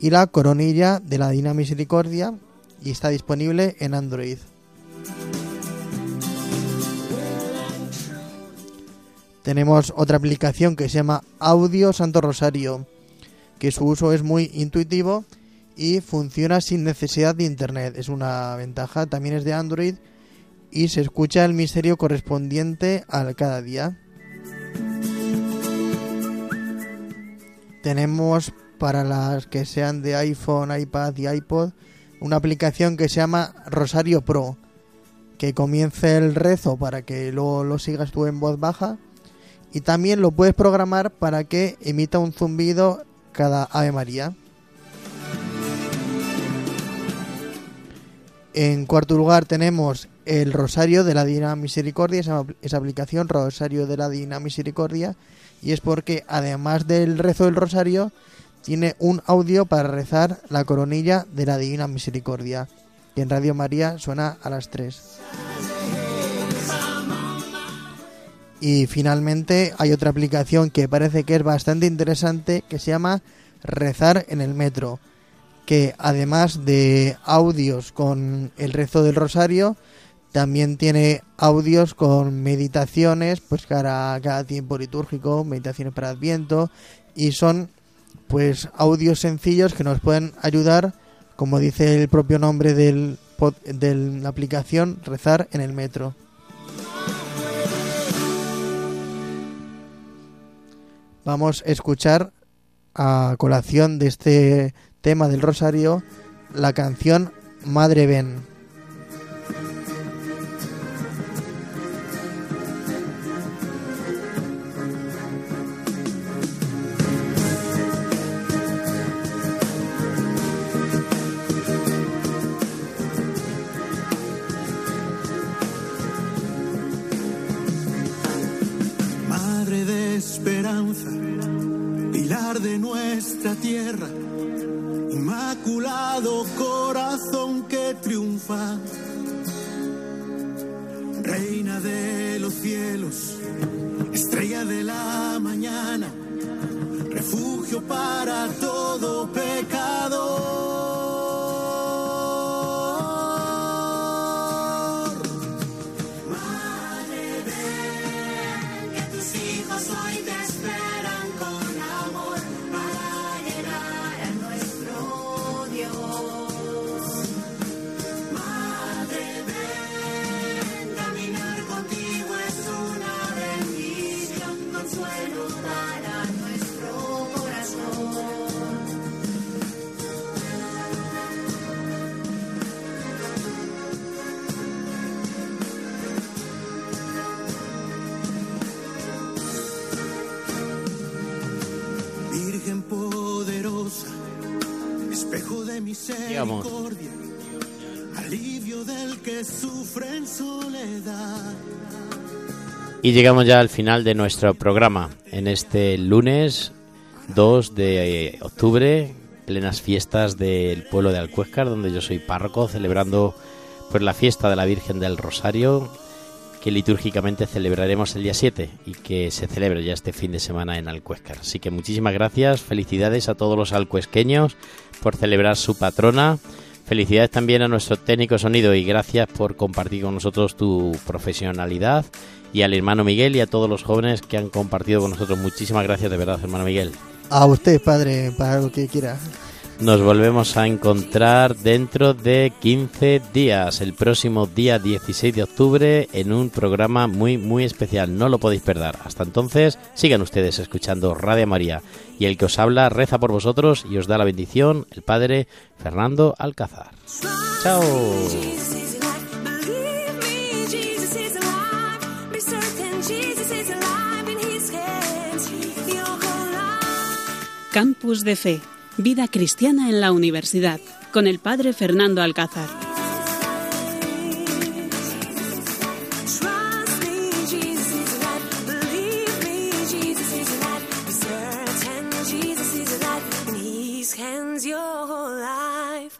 y la coronilla de la Divina Misericordia y está disponible en Android. Tenemos otra aplicación que se llama Audio Santo Rosario, que su uso es muy intuitivo y funciona sin necesidad de internet. Es una ventaja, también es de Android y se escucha el misterio correspondiente al cada día. Tenemos para las que sean de iPhone, iPad y iPod una aplicación que se llama Rosario Pro, que comience el rezo para que luego lo sigas tú en voz baja y también lo puedes programar para que emita un zumbido cada Ave María. En cuarto lugar tenemos el Rosario de la Divina Misericordia, esa, esa, aplicación Rosario de la Divina Misericordia, y es porque además del rezo del Rosario, tiene un audio para rezar la coronilla de la Divina Misericordia, que en Radio María suena a las 3. Y finalmente hay otra aplicación que parece que es bastante interesante, que se llama Rezar en el Metro que además de audios con el rezo del rosario, También tiene audios con meditaciones, pues cada, cada tiempo litúrgico, meditaciones para Adviento, y son pues audios sencillos que nos pueden ayudar, como dice el propio nombre del, de la aplicación, rezar en el metro. Vamos a escuchar a colación de este tema del rosario la canción Madre Ven. Misericordia, alivio del que sufre en soledad. Y llegamos ya al final de nuestro programa. En este lunes 2 de octubre, plenas fiestas del pueblo de Alcuéscar, donde yo soy párroco, celebrando pues la fiesta de la Virgen del Rosario, que litúrgicamente celebraremos el día 7 y que se celebra ya este fin de semana en Alcuéscar. Así que muchísimas gracias, felicidades a todos los alcuesqueños por celebrar su patrona. Felicidades también a nuestro técnico sonido y gracias por compartir con nosotros tu profesionalidad y al hermano Miguel y a todos los jóvenes que han compartido con nosotros. Muchísimas gracias de verdad, hermano Miguel. A usted, padre, para lo que quiera. Nos volvemos a encontrar dentro de 15 días, el próximo día 16 de octubre, en un programa muy, muy especial. No lo podéis perder. Hasta entonces, sigan ustedes escuchando Radio María. Y el que os habla reza por vosotros y os da la bendición, el Padre Fernando Alcázar. Chao. Campus de Fe, vida cristiana en la universidad, con el Padre Fernando Alcázar.